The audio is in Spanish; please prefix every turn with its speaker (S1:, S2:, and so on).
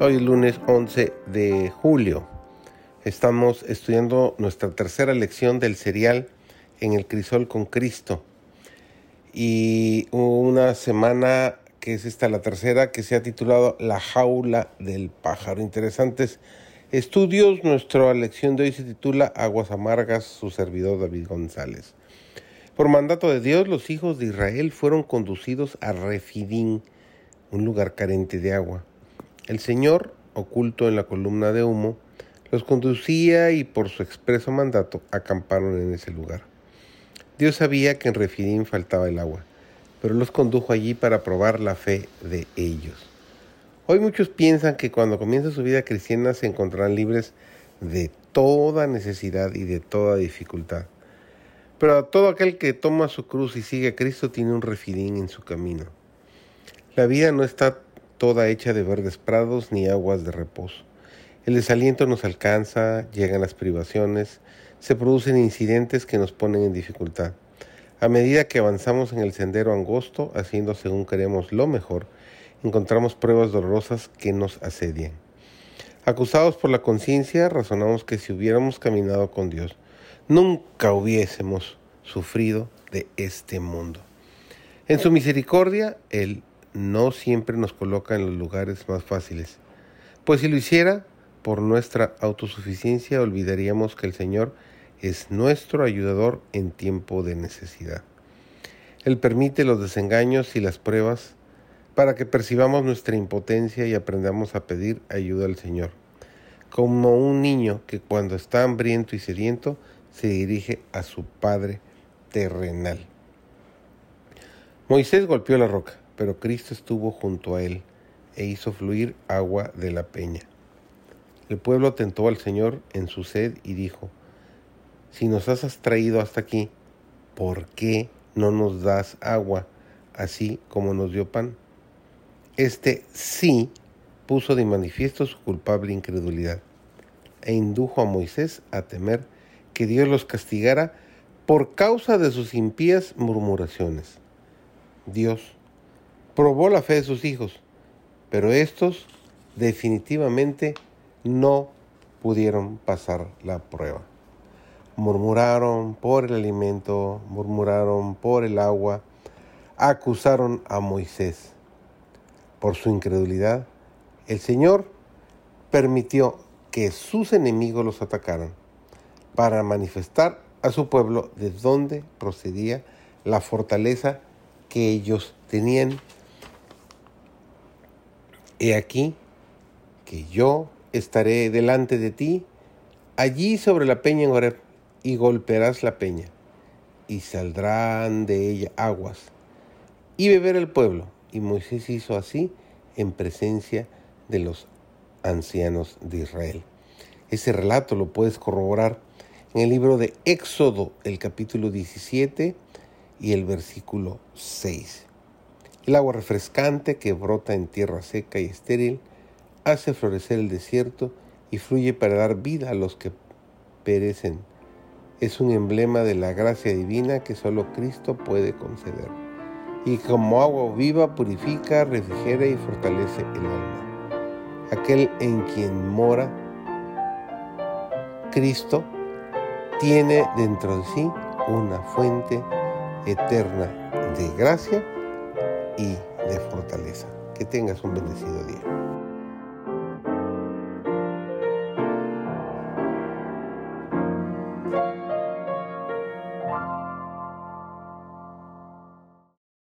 S1: Hoy es lunes 11 de julio. Estamos estudiando nuestra tercera lección del serial En el crisol con Cristo. Y una semana que es esta la tercera que se ha titulado La jaula del pájaro. Interesantes estudios. Nuestra lección de hoy se titula Aguas amargas, su servidor David González. Por mandato de Dios, los hijos de Israel fueron conducidos a Refidín, un lugar carente de agua. El Señor, oculto en la columna de humo, los conducía y por su expreso mandato acamparon en ese lugar. Dios sabía que en Refidín faltaba el agua, pero los condujo allí para probar la fe de ellos. Hoy muchos piensan que cuando comienza su vida cristiana se encontrarán libres de toda necesidad y de toda dificultad. Pero todo aquel que toma su cruz y sigue a Cristo tiene un refidín en su camino. La vida no está toda hecha de verdes prados ni aguas de reposo. El desaliento nos alcanza, llegan las privaciones, se producen incidentes que nos ponen en dificultad. A medida que avanzamos en el sendero angosto, haciendo según queremos lo mejor, encontramos pruebas dolorosas que nos asedian. Acusados por la conciencia, razonamos que si hubiéramos caminado con Dios, nunca hubiésemos sufrido de este mundo. En su misericordia, Él no siempre nos coloca en los lugares más fáciles, pues si lo hiciera por nuestra autosuficiencia olvidaríamos que el Señor es nuestro ayudador en tiempo de necesidad. Él permite los desengaños y las pruebas para que percibamos nuestra impotencia y aprendamos a pedir ayuda al Señor, como un niño que cuando está hambriento y sediento se dirige a su Padre terrenal. Moisés golpeó la roca pero Cristo estuvo junto a él e hizo fluir agua de la peña. El pueblo tentó al Señor en su sed y dijo, Si nos has traído hasta aquí, ¿por qué no nos das agua así como nos dio pan? Este sí puso de manifiesto su culpable incredulidad e indujo a Moisés a temer que Dios los castigara por causa de sus impías murmuraciones. Dios probó la fe de sus hijos, pero estos definitivamente no pudieron pasar la prueba. Murmuraron por el alimento, murmuraron por el agua, acusaron a Moisés. Por su incredulidad, el Señor permitió que sus enemigos los atacaran para manifestar a su pueblo de dónde procedía la fortaleza que ellos tenían He aquí que yo estaré delante de ti, allí sobre la peña en Horeb, y golpearás la peña, y saldrán de ella aguas, y beber el pueblo. Y Moisés hizo así en presencia de los ancianos de Israel. Ese relato lo puedes corroborar en el libro de Éxodo, el capítulo 17 y el versículo 6. El agua refrescante que brota en tierra seca y estéril hace florecer el desierto y fluye para dar vida a los que perecen. Es un emblema de la gracia divina que solo Cristo puede conceder. Y como agua viva purifica, refrigera y fortalece el alma. Aquel en quien mora Cristo tiene dentro de sí una fuente eterna de gracia y de fortaleza. Que tengas un bendecido día.